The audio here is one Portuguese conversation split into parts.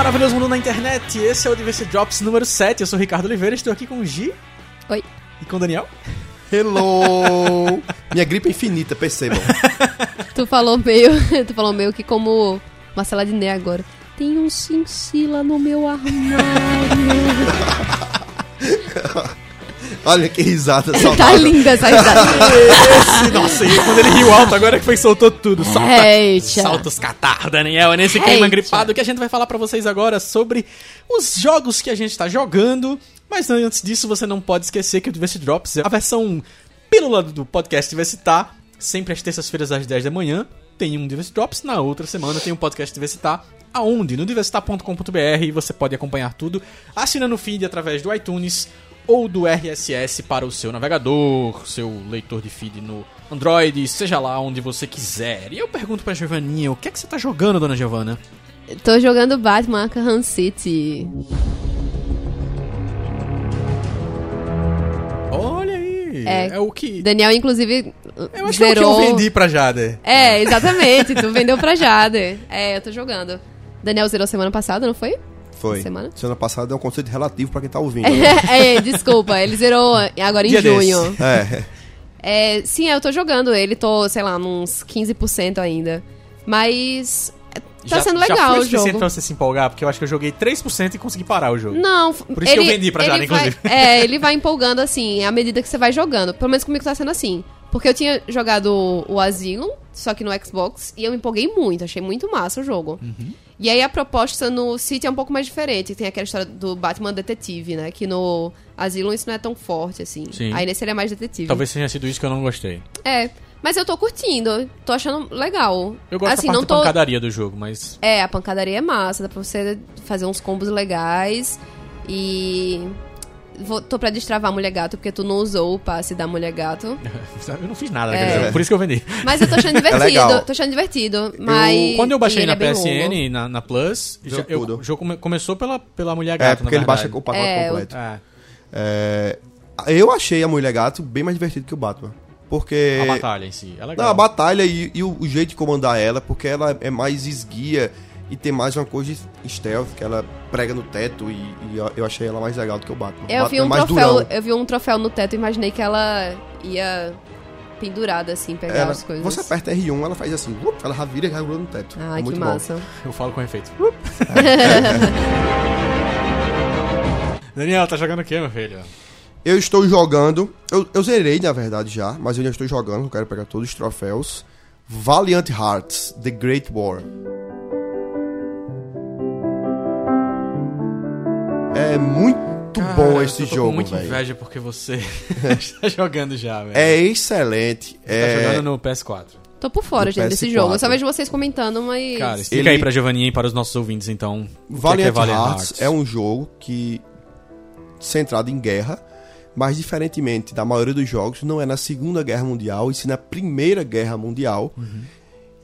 maravilhoso mundo na internet. Esse é o Diversity Drops número 7. Eu sou o Ricardo Oliveira, estou aqui com o Gi. Oi. E com o Daniel. Hello! Minha gripe é infinita, percebam. Tu falou meio, tu falou meio que como Marcela Diné agora. Tem um cincila no meu armário. Olha que risada tá saudável. linda essa risada. Esse, nossa, e quando ele riu alto, agora que foi soltou tudo. Solta, Eita. solta os catarros, Daniel. É nesse clima Eita. gripado que a gente vai falar pra vocês agora sobre os jogos que a gente tá jogando. Mas antes disso, você não pode esquecer que o Diversity Drops é a versão pílula do podcast Diversitar. Sempre às terças-feiras às 10 da manhã tem um Diversity Drops. Na outra semana tem um podcast Diversitar. Aonde? No diversitar.com.br e você pode acompanhar tudo assinando o feed através do iTunes ou do RSS para o seu navegador, seu leitor de feed no Android, seja lá onde você quiser. E eu pergunto pra Giovanninha, o que é que você tá jogando, dona Giovanna? Tô jogando Batman Arkham City. Olha aí! É. o que. Daniel, inclusive, Eu acho que é o que zerou. eu vendi pra Jade. É, exatamente. tu vendeu pra Jade. É, eu tô jogando. Daniel zerou semana passada, não foi? Foi. Semana? Semana passada é um conceito relativo pra quem tá ouvindo. é, desculpa, ele zerou agora em Dia junho. É. É, sim, eu tô jogando ele, tô, sei lá, uns 15% ainda. Mas é, tá já, sendo já legal foi o suficiente jogo. pra você se empolgar, porque eu acho que eu joguei 3% e consegui parar o jogo. Não, Por isso que eu vendi pra Jara, ele vai- inclusive. É, ele vai empolgando assim, à medida que você vai jogando. Pelo menos comigo tá sendo assim. Porque eu tinha jogado o Asylum, só que no Xbox, e eu empolguei muito, achei muito massa o jogo. Uhum. E aí a proposta no City é um pouco mais diferente. Tem aquela história do Batman detetive, né? Que no Asylum isso não é tão forte, assim. Sim. Aí nesse ele é mais detetive. Talvez tenha sido isso que eu não gostei. É. Mas eu tô curtindo, tô achando legal. Eu gosto assim, da parte não da tô... pancadaria do jogo, mas. É, a pancadaria é massa, dá pra você fazer uns combos legais. E. Vou, tô pra destravar a mulher gato, porque tu não usou o passe da mulher gato. Eu não fiz nada, É. dizer, por isso que eu vendi. Mas eu tô achando divertido. legal. tô achando divertido. Mas. Quando eu baixei e na é PSN, na, na Plus, já, eu- tudo. o jogo come- começou pela, pela mulher É, gato, porque na ele baixa o pacote É, completo. É, É, eu achei a Mulher Gato bem mais divertido que o Batman. Porque. a batalha em si. É legal. Não, a batalha e, e o, o jeito de comandar ela, porque ela é mais esguia e tem mais uma coisa de stealth, que ela prega no teto e, e eu- achei ela mais legal do que o Batman. Eu Batman vi, é um mais troféu, durão. eu vi um troféu no teto e imaginei que ela ia pendurada, assim, pegar Ela- as coisas. você aperta R1, ela faz assim, up, ela vira e no teto. Ai, é que muito massa. Eu falo com efeito. Daniel, tá jogando o que, meu filho? bom. Eu estou jogando, eu, eu zerei na verdade já, mas eu ainda estou jogando, eu quero pegar todos os troféus. Valiant Hearts, The Great War. É muito bom esse eu tô jogo, velho. inveja porque você está jogando já, velho. É excelente. Você é... tá jogando no PS4. Tô por fora, Do gente, desse PS4. jogo. Eu só vejo vocês comentando, mas. Cara, explica Ele- aí pra Giovanninha e para os nossos ouvintes, então. que é Valiant, é Valiant Hearts, é um jogo que centrado em guerra, mas diferentemente da maioria dos jogos, não é na Segunda Guerra Mundial, e sim na Primeira Guerra Mundial. Uhum.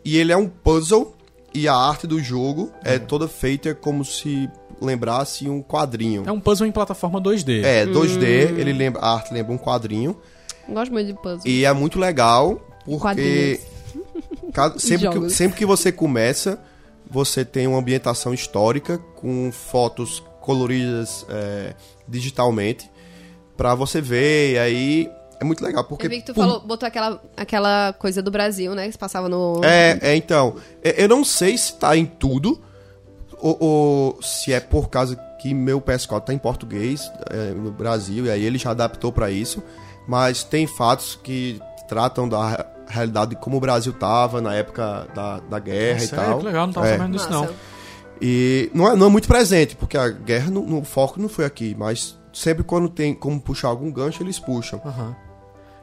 E ele é um puzzle e a arte do jogo Uhum. é toda feita como se lembrasse um quadrinho. É um puzzle em plataforma 2D. É, 2D, Hum. ele lembra, a arte lembra um quadrinho. Gosto muito de puzzle. E é muito legal, porque cada- sempre, que, sempre que você começa, você tem uma ambientação histórica com fotos coloridas é, digitalmente pra você ver. E aí é muito legal, porque Eu vi que tu por- falou, botou aquela, aquela coisa do Brasil, né? Que se passava no. é, é, então, é, eu não sei se tá em tudo ou, ou se é por causa que meu PS4 tá em português é, no Brasil e aí ele já adaptou pra isso, mas tem fatos que tratam da re- realidade de como o Brasil tava na época da, da guerra e Sério, tal. que legal, não tava É. sabendo disso, não. E não é, não é muito presente, porque a guerra, no, no foco não foi aqui, mas sempre quando tem como puxar algum gancho, eles puxam. Aham.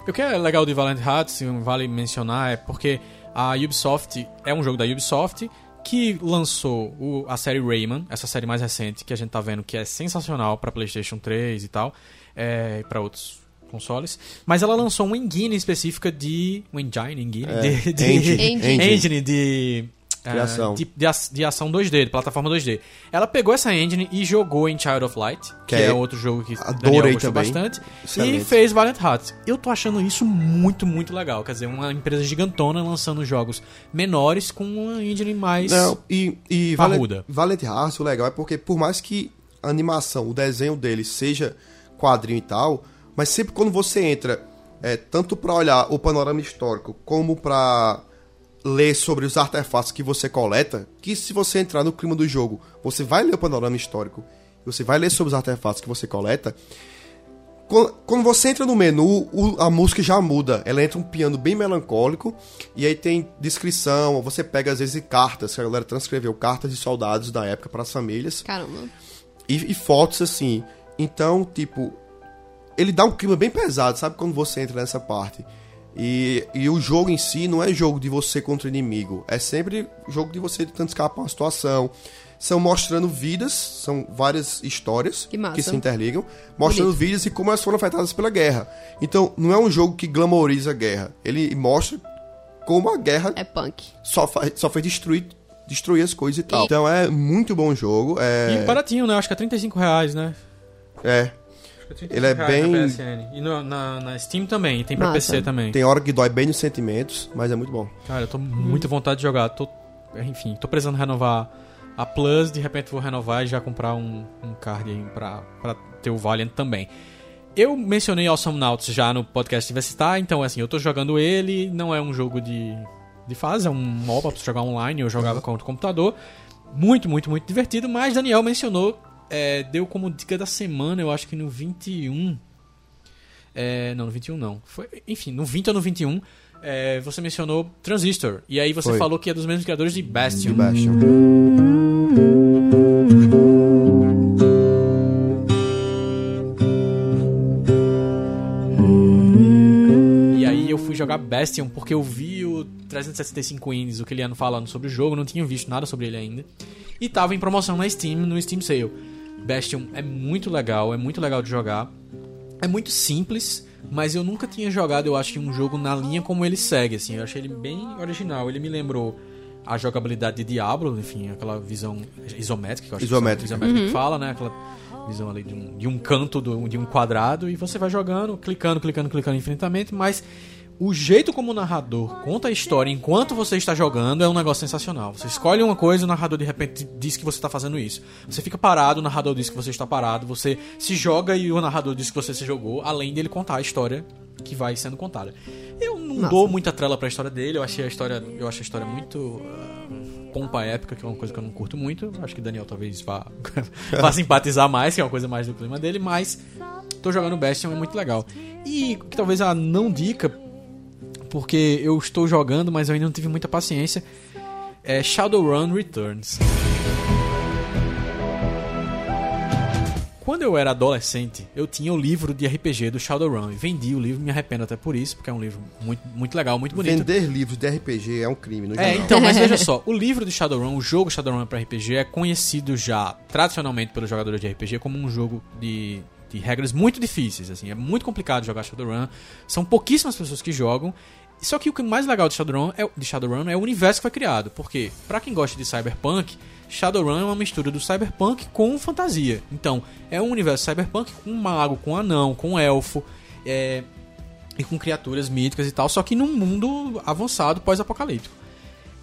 O que é legal de Valiant Hearts, vale mencionar, é porque a Ubisoft é um jogo da Ubisoft que lançou o- a série Rayman, essa série mais recente que a gente tá vendo que é sensacional pra PlayStation 3 e tal, é, e para outros consoles, mas ela lançou uma engine específica de um engine, engine, É, de, de- engine, Engine. engine de Criação. de, de, ação 2D, de plataforma 2D. Ela pegou essa engine e jogou em Child of Light, que, Que é é- outro jogo que adorei gostou também. bastante, e Excelente. fez Valiant Hearts. Eu tô achando isso muito, muito legal. Quer dizer, uma empresa gigantona lançando jogos menores com uma engine mais... Não, e, e Parruda. Valent, Valent Hearts, o legal é porque por mais que a animação, o desenho dele seja quadrinho e tal, mas sempre quando você entra, é, tanto pra olhar o panorama histórico, como pra ler sobre os artefatos que você coleta, que se você entrar no clima do jogo, você vai ler o panorama histórico, você vai ler sobre os artefatos que você coleta, quando, você entra no menu, a música já muda. Ela entra um piano bem melancólico. E aí tem descrição. Você pega, às vezes, cartas. Que a galera transcreveu cartas de soldados da época para as famílias. Caramba. E, e fotos assim. Então, tipo. Ele dá um clima bem pesado, sabe? Quando você entra nessa parte. E, e o jogo em si não é jogo de você contra o inimigo. É sempre jogo de você tentando escapar uma situação. São mostrando vidas, são várias histórias Que massa. se interligam, mostrando Bonito. vidas e como elas foram afetadas pela guerra. Então, não é um jogo que glamoriza a guerra. Ele mostra como a guerra É punk. só, só fez destruir, destruir as coisas e tal. Então é muito bom jogo. É, E baratinho, né? Acho que é 35 reais, né? é, Acho que 35 Ele é bem- na. E no- na, na Steam também, e tem pra Massa. PC também. tem hora que dói bem nos sentimentos, mas é muito bom. Cara, eu tô muito vontade de jogar. Tô, enfim, tô precisando renovar a Plus, de repente vou renovar e já comprar um, um card aí pra, pra ter o Valiant também. Eu mencionei Awesome Nauts já no podcast Diversitar, então assim, eu tô jogando ele, não é um jogo de, de fase, é um MOBA pra jogar online, eu jogava contra o computador. Muito, muito, muito divertido, mas Daniel mencionou, é, deu como dica da semana, eu acho que no 21. É, não, no 21 não. Foi, enfim, no 20 ou no 21, é, você mencionou Transistor. E aí você Foi. falou que é dos mesmos criadores de Bastion. De Bastion. E aí eu fui jogar Bastion porque eu vi o 365 Indies, o que ele ia falando sobre o jogo, não tinha visto nada sobre ele ainda. E tava em promoção na Steam, no Steam Sale. Bastion é muito legal, é muito legal de jogar. É muito simples, mas eu nunca tinha jogado, eu acho que um jogo na linha como ele segue, assim. Eu achei ele bem original. Ele me lembrou a jogabilidade de Diablo, enfim, aquela visão isométrica, que eu acho Isométrica. que, isométrica que fala, né? Aquela visão ali de um, de um canto do- de um quadrado e você vai jogando, clicando, clicando, clicando infinitamente, mas o jeito como o narrador conta a história enquanto você está jogando é um negócio sensacional. Você escolhe uma coisa, o narrador de repente diz que você está fazendo isso. Você fica parado, o narrador diz que você está parado. Você se joga e o narrador diz que você se jogou, além dele contar a história que vai sendo contada. Eu não Massa. dou muita trela pra história dele, eu achei a história, eu acho a história muito ah, pompa épica, que é uma coisa que eu não curto muito. Acho que o Daniel talvez vá, vá simpatizar mais, que é uma coisa mais do clima dele, mas tô jogando Bastion, é muito legal. E que talvez a não dica, porque eu estou jogando, mas eu ainda não tive muita paciência, é Shadowrun Returns. Quando eu era adolescente, eu tinha o livro de RPG do Shadowrun. E vendi o livro, me arrependo até por isso, porque é um livro muito, muito legal, muito bonito. Vender livros de RPG é um crime, no É, geral. então, mas veja só, o livro de Shadowrun, o jogo Shadowrun para RPG é conhecido já tradicionalmente pelos jogadores de RPG como um jogo de, de regras muito difíceis, assim, é muito complicado jogar Shadowrun. São pouquíssimas pessoas que jogam. Só que o que mais legal de Shadowrun é, de Shadowrun é o universo que foi criado, porque pra quem gosta de cyberpunk, Shadowrun é uma mistura do cyberpunk com fantasia. Então, é um universo cyberpunk com mago, com anão, com elfo, é, e com criaturas míticas e tal, só que num mundo avançado pós-apocalíptico.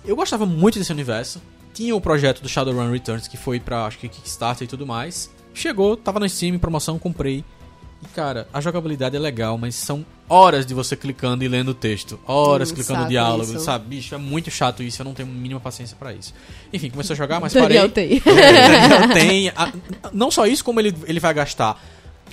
Eu gostava muito desse universo. Tinha o projeto do Shadowrun Returns, que foi pra, acho que Kickstarter e tudo mais. Chegou, tava na Steam, promoção, comprei. E cara, a jogabilidade é legal, mas são horas de você clicando e lendo o texto. Horas Hum, clicando o diálogo, isso. sabe? Bicho, é muito chato isso, eu não tenho a mínima paciência pra isso. Enfim, comecei a jogar, mas Daniel parei. tem. É, Daniel tem. a- não só isso, como ele, ele vai gastar.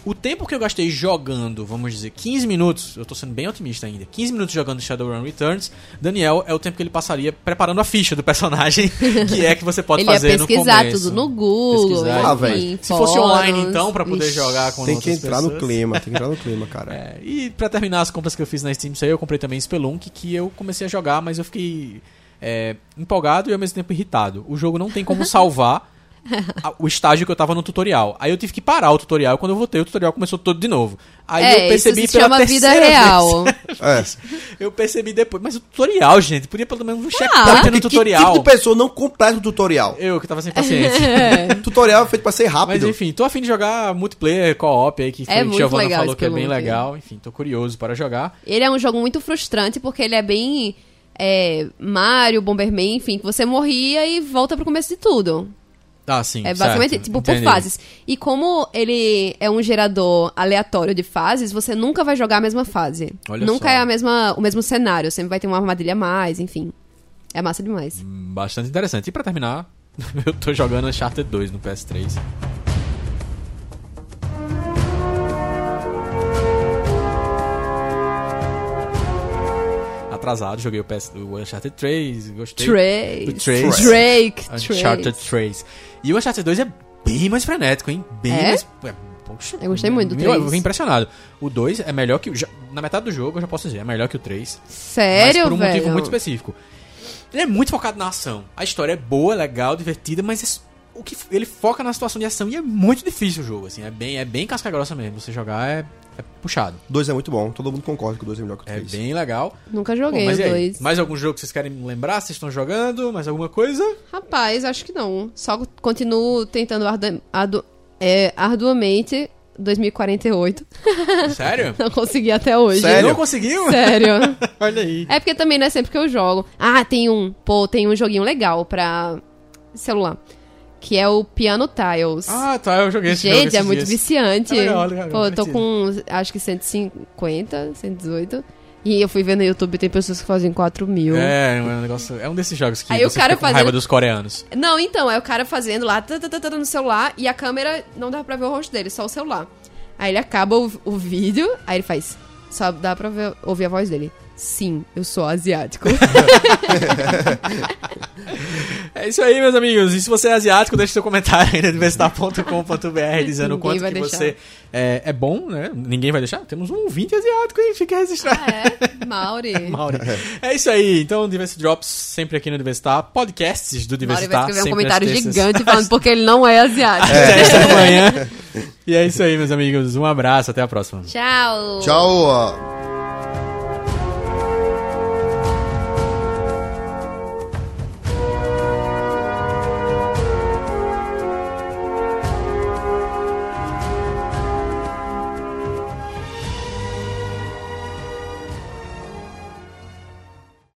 O tempo que eu gastei jogando, vamos dizer, 15 minutos, eu tô sendo bem otimista ainda, 15 minutos jogando Shadowrun Returns, Daniel é o tempo que ele passaria preparando a ficha do personagem, que é que você pode Ele ia fazer no pesquisar começo. tudo no Google. Pesquisar. Ah. Se fosse online, então, pra poder Ixi. jogar com Tem que entrar no pessoas. clima, tem que entrar no clima, cara. É, e pra terminar as compras que eu fiz na Steam Sale, eu comprei também Spelunk, que eu comecei a jogar, mas eu fiquei é, empolgado e ao mesmo tempo irritado. O jogo não tem como salvar o estágio que eu tava no tutorial. Aí eu tive que parar o tutorial. Quando eu voltei, o tutorial começou todo de novo. Aí é, eu percebi isso se pela chama vida terceira real. vez. É. Eu percebi depois. Mas o tutorial, gente, podia pelo menos um Ah, checkpoint Porque no que tutorial. tipo de pessoa não completa o tutorial? Eu que tava sem paciência. tutorial é feito pra ser Mas rápido. enfim, tô afim de jogar multiplayer, co-op aí, que foi É que muito Giovanna falou que é bem legal. Enfim, tô curioso para jogar. Ele é um jogo muito frustrante porque ele é bem é, Mario, Bomberman, enfim, que você morria e volta pro começo de tudo. Ah, sim. É basicamente certo. tipo Entendi. por fases. E como ele é um gerador aleatório de fases, você nunca vai jogar a mesma fase. Olha nunca só. é a mesma, o mesmo cenário, sempre vai ter uma armadilha a mais, enfim. É massa demais. Bastante interessante. E pra terminar, eu tô jogando Uncharted 2 no PS3. Atrasado, joguei o, PS, o Uncharted 3, gostei. Trace. Do Trace. Drake. Uncharted Trace. 3. E o Uncharted 2 é bem mais frenético, hein? Bem É? mais. é, poxa, Eu gostei muito do meu, Eu 3. fiquei impressionado. O 2 é melhor que já- Na metade do jogo, eu já posso dizer, é melhor que o 3. Sério, mas por um velho? motivo muito específico. Ele é muito focado na ação. A história é boa, legal, divertida, mas é- o que ele foca na situação de ação e é muito difícil o jogo, assim, é bem, é bem casca grossa mesmo. Você jogar é, é puxado. O 2 é muito bom, todo mundo concorda que o 2 é melhor que o É 3. bem legal. Nunca Bom, joguei mas o e aí? 2. Mais algum jogo que vocês querem lembrar? Vocês estão jogando? Mais alguma coisa? Rapaz, acho que não. Só continuo tentando ardu ardu é, arduamente 2048. Sério? Não consegui até hoje. Sério? Não conseguiu? Sério. Olha aí. É porque também não é sempre que eu jogo. Ah, tem um. Pô, tem um joguinho legal pra celular. Que é o Piano Tiles. Ah, tá, eu joguei esse jogo Gente, é muito dias. viciante. É legal, legal, Pô, eu tô com acho que 150, 118. E eu fui ver no YouTube, tem pessoas que fazem 4 mil. É, é um negócio. É um desses jogos que Aí o você cara fica com fazendo- raiva dos coreanos. Não, então, é o cara fazendo lá tá, tá, tá, no celular e a câmera não dá pra ver o rosto dele, só o celular. Aí ele acaba o, o vídeo, aí ele faz. Só dá pra ver- ouvir a voz dele. Sim, eu sou asiático. É isso aí, meus amigos. E se você é asiático, deixe seu comentário aí na universitar.com.br dizendo o quanto vai que deixar. você é, é bom, né? Ninguém vai deixar. Temos um 20 asiático aí, fica registrado. é, Mauri. Mauri. É isso aí. Então, Diversity Drops sempre aqui no Diversitar. Podcasts do Mauri Diversitar. vai escrever um comentário gigante falando porque ele não é asiático. terças da manhã. E é isso aí, meus amigos. Um abraço, até a próxima. Tchau. Tchau.